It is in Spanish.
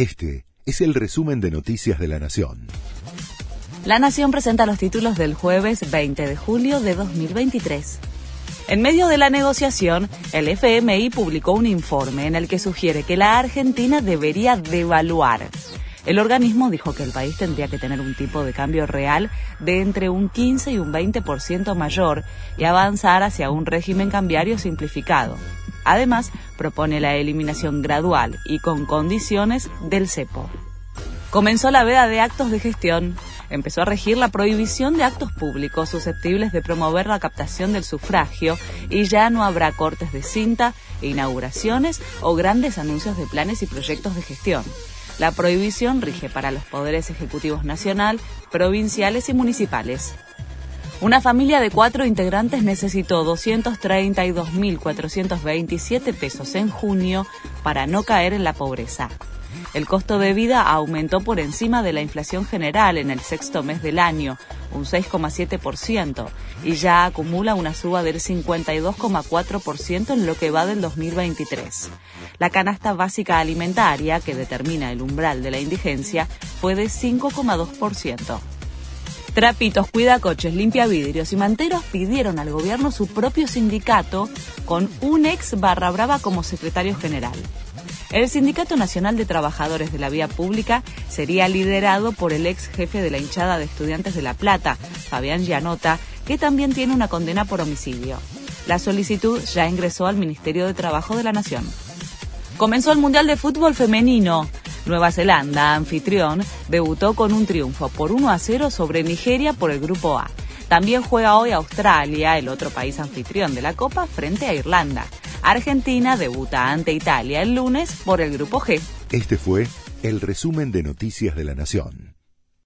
Este es el resumen de Noticias de la Nación. La Nación presenta los títulos del jueves 20 de julio de 2023. En medio de la negociación, el FMI publicó un informe en el que sugiere que la Argentina debería devaluar. El organismo dijo que el país tendría que tener un tipo de cambio real de entre un 15 y un 20% mayor y avanzar hacia un régimen cambiario simplificado. Además, propone la eliminación gradual y con condiciones del cepo. Comenzó la veda de actos de gestión. Empezó a regir la prohibición de actos públicos susceptibles de promover la captación del sufragio y ya no habrá cortes de cinta, inauguraciones o grandes anuncios de planes y proyectos de gestión. La prohibición rige para los poderes ejecutivos nacional, provinciales y municipales. Una familia de cuatro integrantes necesitó 232.427 pesos en junio para no caer en la pobreza. El costo de vida aumentó por encima de la inflación general en el sexto mes del año, un 6,7%, y ya acumula una suba del 52,4% en lo que va del 2023. La canasta básica alimentaria, que determina el umbral de la indigencia, fue de 5,2%. Trapitos, cuidacoches, limpia vidrios y manteros pidieron al gobierno su propio sindicato con un ex barra brava como secretario general. El Sindicato Nacional de Trabajadores de la Vía Pública sería liderado por el ex jefe de la hinchada de estudiantes de La Plata, Fabián Llanota, que también tiene una condena por homicidio. La solicitud ya ingresó al Ministerio de Trabajo de la Nación. Comenzó el Mundial de Fútbol Femenino. Nueva Zelanda, anfitrión, debutó con un triunfo por 1 a 0 sobre Nigeria por el Grupo A. También juega hoy Australia, el otro país anfitrión de la Copa, frente a Irlanda. Argentina debuta ante Italia el lunes por el Grupo G. Este fue el resumen de Noticias de la Nación.